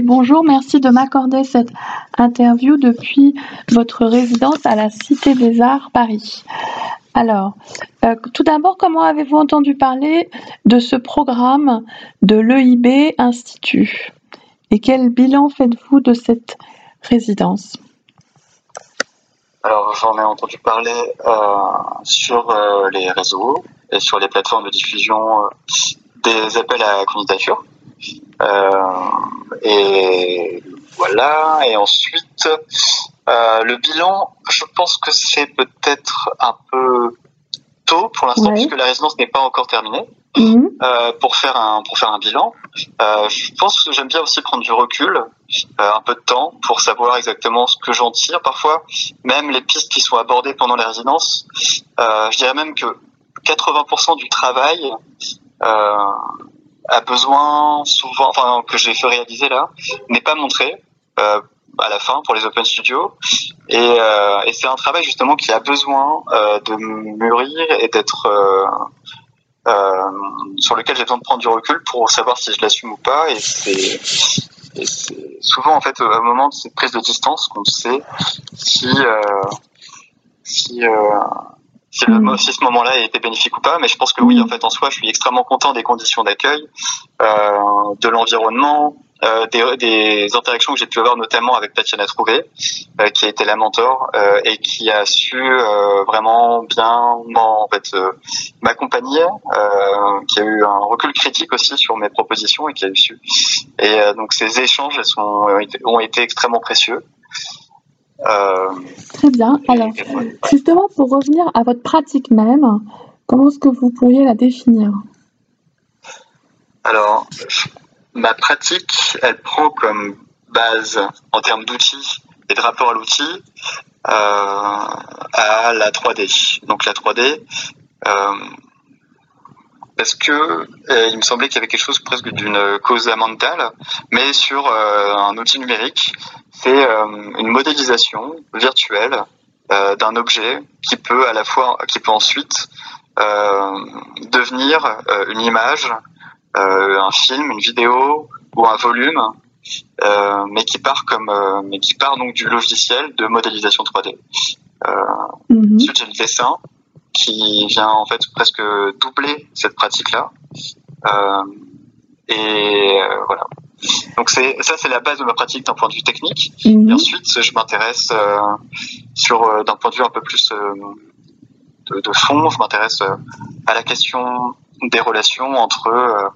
bonjour. Merci de m'accorder cette interview depuis votre résidence à la Cité des Arts Paris. Alors, euh, tout d'abord, comment avez-vous entendu parler de ce programme de l'EIB Institut? Et quel bilan faites-vous de cette résidence? Alors, j'en ai entendu parler euh, sur euh, les réseaux et sur les plateformes de diffusion des appels à candidature. Et voilà. Et ensuite, euh, le bilan, je pense que c'est peut-être un peu tôt pour l'instant puisque la résidence n'est pas encore terminée. Mhm. Euh, pour faire un pour faire un bilan, euh, je pense que j'aime bien aussi prendre du recul, un peu de temps pour savoir exactement ce que j'en tire. Parfois, même les pistes qui sont abordées pendant la résidence, je dirais même que 80% du travail a besoin souvent, enfin que j'ai fait réaliser là, n'est pas montré à la fin pour les Open Studios. Et, euh, c'est un travail justement qui a besoin euh, de mûrir et d'être euh, euh, sur lequel j'ai besoin de prendre du recul pour savoir si je l'assume ou pas. Et c'est souvent en fait au moment de cette prise de distance qu'on sait si si si, le, si ce moment-là a été bénéfique ou pas, mais je pense que oui, en fait, en soi, je suis extrêmement content des conditions d'accueil, euh, de l'environnement, euh, des, des, interactions que j'ai pu avoir notamment avec Tatiana Trouvé, euh, qui a été la mentor euh, et qui a su vraiment bien en fait m'accompagner, qui a eu un recul critique aussi sur mes propositions et qui a eu su. Et donc ces échanges sont, ont été extrêmement précieux. Très bien. Alors, justement, pour revenir à votre pratique même, comment est-ce que vous pourriez la définir? Alors, ma pratique, elle prend comme base en termes d'outils et de rapport à l'outil euh, à la 3D. Donc la 3D, euh, parce que euh, il me semblait qu'il y avait quelque chose presque d'une cause mentale, mais sur euh, un outil numérique, c'est euh, une modélisation virtuelle d'un objet qui peut à la fois, qui peut ensuite devenir une image un film, une vidéo ou un volume, mais qui part comme, mais qui part donc du logiciel de modélisation 3D. Mhm. Ensuite, j'ai le dessin qui vient en fait presque doubler cette pratique-là. et voilà. Donc c'est ça, c'est la base de ma pratique d'un point de vue technique. Mhm. Et ensuite, je m'intéresse sur d'un point de vue un peu plus de, de, fond. Je m'intéresse à la question des relations entre euh,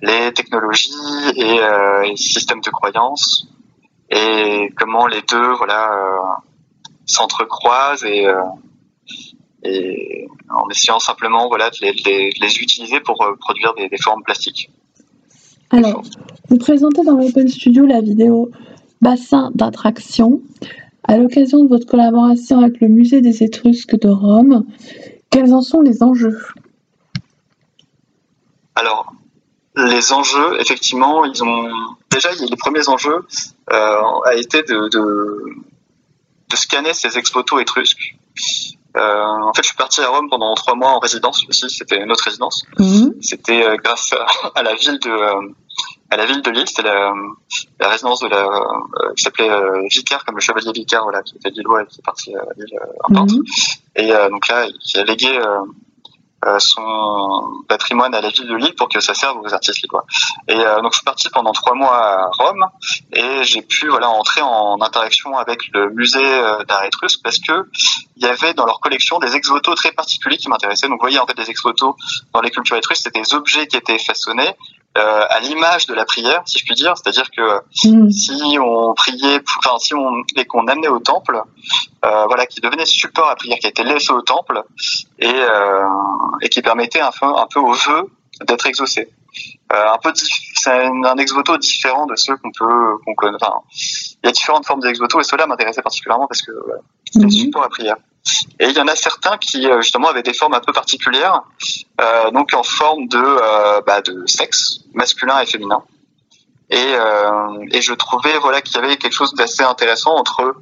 les technologies et euh, les systèmes de croyance et comment les deux voilà euh, s'entrecroisent et et en essayant simplement voilà de les, utiliser pour produire des, formes plastiques. Alors, vous présentez dans l'Open Studio la vidéo Bassin d'attraction à l'occasion de votre collaboration avec le Musée des Étrusques de Rome. Quels en sont les enjeux? Alors, les enjeux, effectivement, ils ont déjà les premiers enjeux euh, a été de, de, de, scanner ces ex-photos étrusques. Euh, en fait, je suis parti à Rome pendant trois mois en résidence aussi. C'était une autre résidence. Mhm. C'était euh, grâce à, la ville de euh, à la ville de Lille. C'était la, la, résidence de la euh, qui s'appelait Vicaire, comme le chevalier Vicaire, voilà, qui était lillois et qui est parti à Lille peintre. Mhm. Et donc là, qui a légué euh, son patrimoine à la ville de Lille pour que ça serve aux artistes lillois. Et euh, donc je suis parti pendant trois mois à Rome et j'ai pu voilà entrer en interaction avec le musée euh, d'art étrusque parce que il y avait dans leur collection des ex très particuliers qui m'intéressaient. Donc vous voyez en fait des ex dans les cultures étrusques, c'était des objets qui étaient façonnés euh, à l'image de la prière, si je puis dire, c'est-à-dire que mm. si on priait, enfin si on et qu'on amenait au temple, euh, voilà, qui devenait support à prière, qui a été laissé au temple et euh, et qui permettait un peu un peu aux vœux d'être exaucés. Euh, un peu c'est un, ex voto différent de ceux qu'on peut qu'on connaît. Enfin, il y a différentes formes d'ex voto et cela m'intéressait particulièrement parce que c'était mm-hmm. support à prière. Et il y en a certains qui euh, justement avaient des formes un peu particulières, euh, donc en forme de, euh, bah, de sexe masculin et féminin. Et, euh, et je trouvais voilà qu'il y avait quelque chose d'assez intéressant entre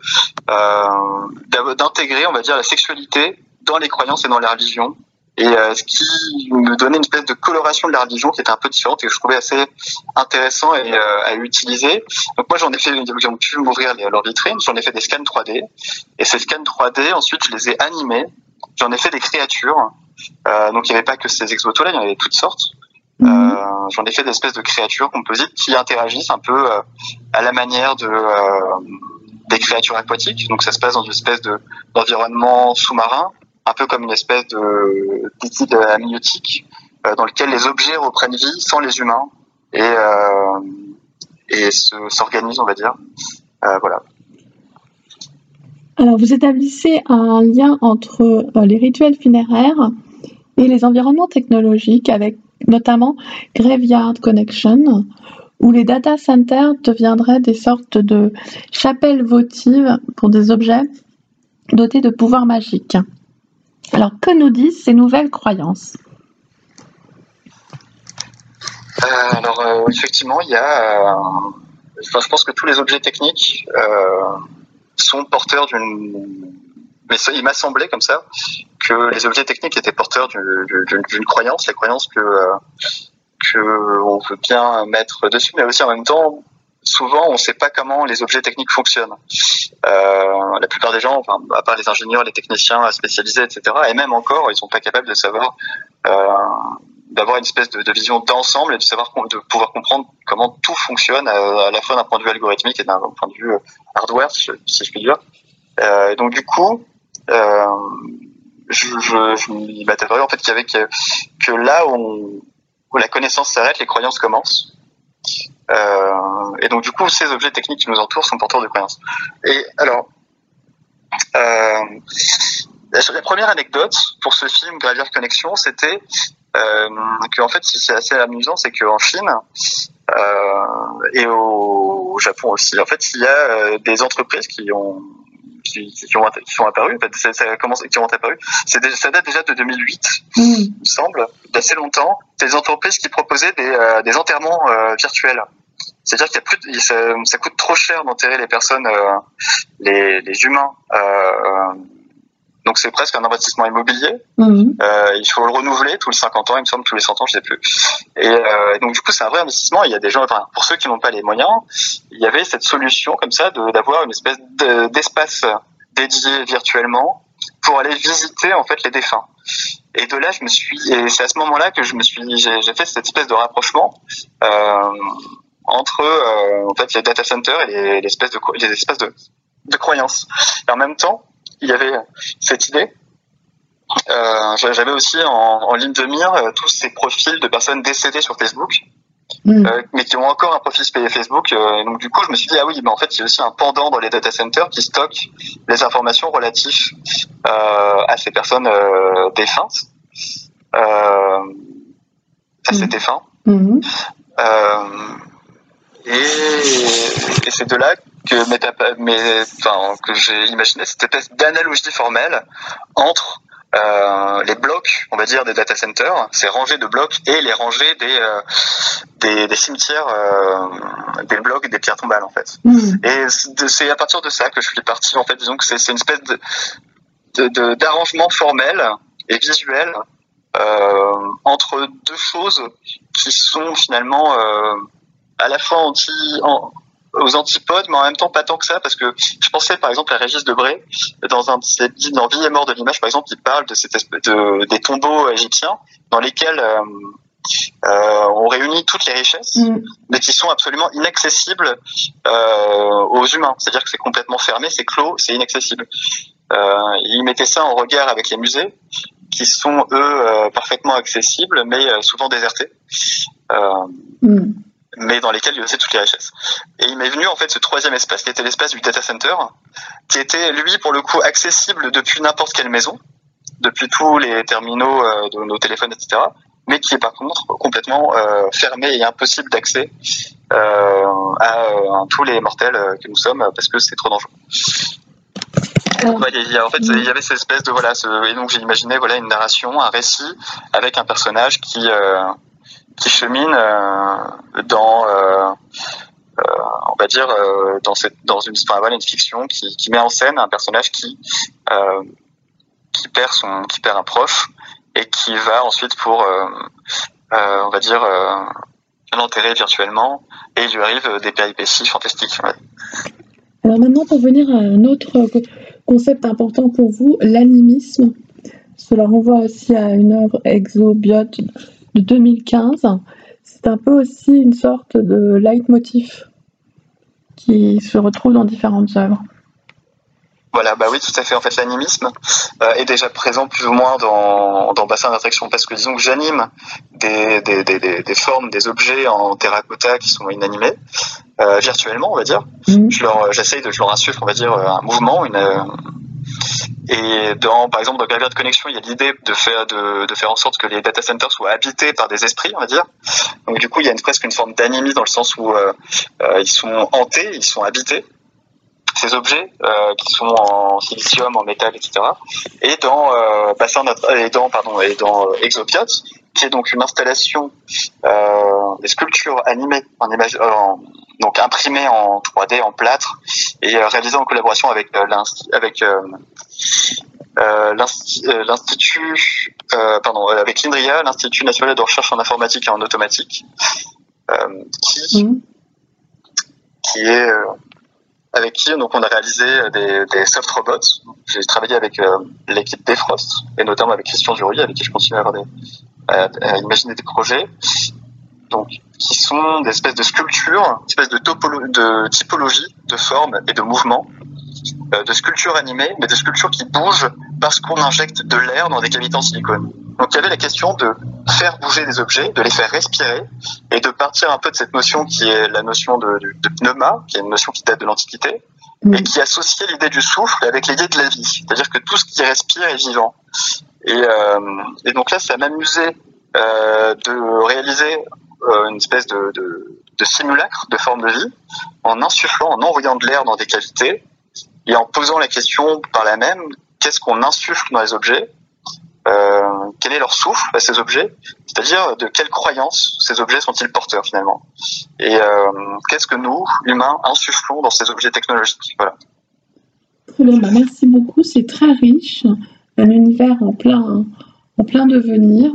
euh, d'intégrer, on va dire, la sexualité dans les croyances et dans les religions, et ce qui me donnait une espèce de coloration de la religion qui était un peu différente et que je trouvais assez intéressant et, à utiliser. Donc moi j'en ai fait, ils ont pu m'ouvrir leur vitrine, j'en ai fait des scans 3D et ces scans 3D ensuite je les ai animés, j'en ai fait des créatures. donc il n'y avait pas que ces exotos-là, il y en avait toutes sortes. Mhm. J'en ai fait des espèces de créatures composites qui interagissent un peu à la manière de des créatures aquatiques. Donc ça se passe dans une espèce de d'environnement sous-marin, un peu comme une espèce de liquide amniotique euh, dans lequel les objets reprennent vie sans les humains et euh, s'organisent, on va dire. Euh, voilà. Alors vous établissez un lien entre les rituels funéraires et les environnements technologiques avec notamment Graveyard Connection, où les data centers deviendraient des sortes de chapelles votives pour des objets dotés de pouvoirs magiques. Alors, que nous disent ces nouvelles croyances? Euh, Alors, euh, effectivement, il y a. Euh, je pense que tous les objets techniques sont porteurs d'une. Mais il m'a semblé comme ça que les objets techniques étaient porteurs d'une croyance, la croyance que qu'on veut bien mettre dessus, mais aussi en même temps, souvent on ne sait pas comment les objets techniques fonctionnent. Euh, la plupart des gens, enfin, à part les ingénieurs, les techniciens spécialisés, etc., et même encore, ils sont pas capables de savoir, euh, d'avoir une espèce de, vision d'ensemble et de savoir, de pouvoir comprendre comment tout fonctionne euh, à, la fois d'un point de vue algorithmique et d'un point de vue hardware, si je, puis dire. donc du coup, je, je, je en fait qu'il que, que là où la connaissance s'arrête, les croyances commencent. Euh, et donc du coup, ces objets techniques qui nous entourent sont porteurs de croyances. Et alors, euh, la première anecdote pour ce film Graveyard Connection, c'était euh, que en fait, c'est assez amusant, c'est qu'en Chine euh, et au Japon aussi, en fait, il y a euh, des entreprises qui ont qui, qui, ont, qui sont ça commencé, qui ont apparu. ça date déjà de 2008, mm. il me semble, d'assez longtemps. Des entreprises qui proposaient des, des enterrements virtuels. C'est-à-dire qu'il y a plus, ça, ça, coûte trop cher d'enterrer les personnes, euh, les, les, humains. donc c'est presque un investissement immobilier. Mm. il faut le renouveler tous les 50 ans, il me semble, tous les 100 ans, je sais plus. Et donc du coup c'est un vrai investissement. Il y a des gens, enfin, pour ceux qui n'ont pas les moyens, il y avait cette solution comme ça d'avoir une espèce d'espace dédié virtuellement pour aller visiter en fait les défunts. Et de là, je me suis, et c'est à ce moment-là que je me suis, j'ai fait cette espèce de rapprochement euh, entre euh, en fait les data centers et les, espèces de les espèces de, de croyances. Et en même temps, il y avait cette idée. Euh, J'avais aussi en, en, ligne de mire euh, tous ces profils de personnes décédées sur Facebook Mm. Euh, mais qui ont encore un profil Facebook. Euh, donc du coup, je me suis dit ah oui, mais en fait, il y a aussi un pendant dans les data centers qui stocke les informations relatives à ces personnes défuntes, à ces mm. défunts. Mm-hmm. Et, et c'est de là que, mes, enfin, que j'ai imaginé cette espèce d'analogie formelle entre euh, les blocs, on va dire, des data centers, ces rangées de blocs et les rangées des euh, des, des, cimetières, euh, des blocs, des pierres tombales en fait. Mmh. Et c'est à partir de ça que je suis parti en fait. Disons que c'est une espèce de d'arrangement formel et visuel entre deux choses qui sont finalement à la fois anti, en, aux antipodes, mais en même temps pas tant que ça, parce que je pensais par exemple à Régis Debray, dans un dans Vie et mort de l'image, par exemple, il parle de, cette espèce de des tombeaux égyptiens dans lesquels euh, euh, on réunit toutes les richesses, mm. mais qui sont absolument inaccessibles euh, aux humains. C'est-à-dire que c'est complètement fermé, c'est clos, c'est inaccessible. Il mettait ça en regard avec les musées, qui sont eux parfaitement accessibles, mais souvent désertés. Mm mais dans lesquels il y avait toutes les richesses. Et il m'est venu en fait ce troisième espace qui était l'espace du data center, qui était lui pour le coup accessible depuis n'importe quelle maison, depuis tous les terminaux euh, de nos téléphones, etc. Mais qui est par contre complètement euh, fermé et impossible d'accès euh, à, tous les mortels que nous sommes parce que c'est trop dangereux. il y a, en fait, il y avait cette espèce de voilà, ce, et donc j'ai imaginé voilà une narration, un récit avec un personnage qui qui chemine euh, dans euh, euh, on va dire dans cette dans une enfin, une fiction qui, met en scène un personnage qui qui perd son qui perd un proche et qui va ensuite pour, on va dire, l'enterrer virtuellement et il lui arrive des péripéties fantastiques. Alors maintenant, pour venir à un autre concept important pour vous, l'animisme. Cela renvoie aussi à une œuvre exobiote de 2015. C'est un peu aussi une sorte de leitmotiv qui se retrouve dans différentes œuvres. Voilà, bah oui, tout à fait. En fait, l'animisme euh, est déjà présent plus ou moins dans, dans Bassin d'attraction parce que disons que j'anime des, des, des, des, formes, des objets en terracotta qui sont inanimés, euh, virtuellement, on va dire. Mhm. Je leur, j'essaye de, je leur insuffle, on va dire, un mouvement, une, et dans, par exemple, dans Graveyard de connexion, il y a l'idée de faire, de, de, faire en sorte que les data centers soient habités par des esprits, on va dire. Donc du coup, il y a une, presque une forme d'animisme dans le sens où euh, euh, ils sont hantés, ils sont habités ces objets euh, qui sont en silicium, en métal, etc. Et dans euh, bassin et dans pardon et dans euh, Exopiot, qui est donc une installation euh, des sculptures animées en image en, donc imprimées en 3D en plâtre et réalisées en collaboration avec avec l'institut pardon avec l'INRIA, l'Institut national de recherche en informatique et en automatique, qui mmh. qui est avec qui donc on a réalisé des, des soft robots. J'ai travaillé avec euh, l'équipe Defrost et notamment avec Christian Duruy, avec qui je continue à, avoir des, à, imaginer des projets. Donc, qui sont des espèces de sculptures, espèces de, de typologie, de formes et de mouvements, euh, de sculptures animées, mais de sculptures qui bougent parce qu'on injecte de l'air dans des cavités en silicone. Donc il y avait la question de faire bouger des objets, de les faire respirer et de partir un peu de cette notion qui est la notion de, de, pneuma, qui est une notion qui date de l'Antiquité, mm. et qui associait l'idée du souffle avec l'idée de la vie. C'est-à-dire que tout ce qui respire est vivant. Et, euh, et donc là, ça m'amusait euh, de réaliser euh, une espèce de, de, de simulacre de forme de vie en insufflant, en envoyant de l'air dans des cavités et en posant la question par la même, qu'est-ce qu'on insuffle dans les objets euh, quel est leur souffle à ces objets, c'est-à-dire de quelles croyances ces objets sont-ils porteurs finalement, et euh, qu'est-ce que nous, humains, insufflons dans ces objets technologiques? Voilà. Bah, merci beaucoup, c'est très riche, un univers en plein, en plein devenir.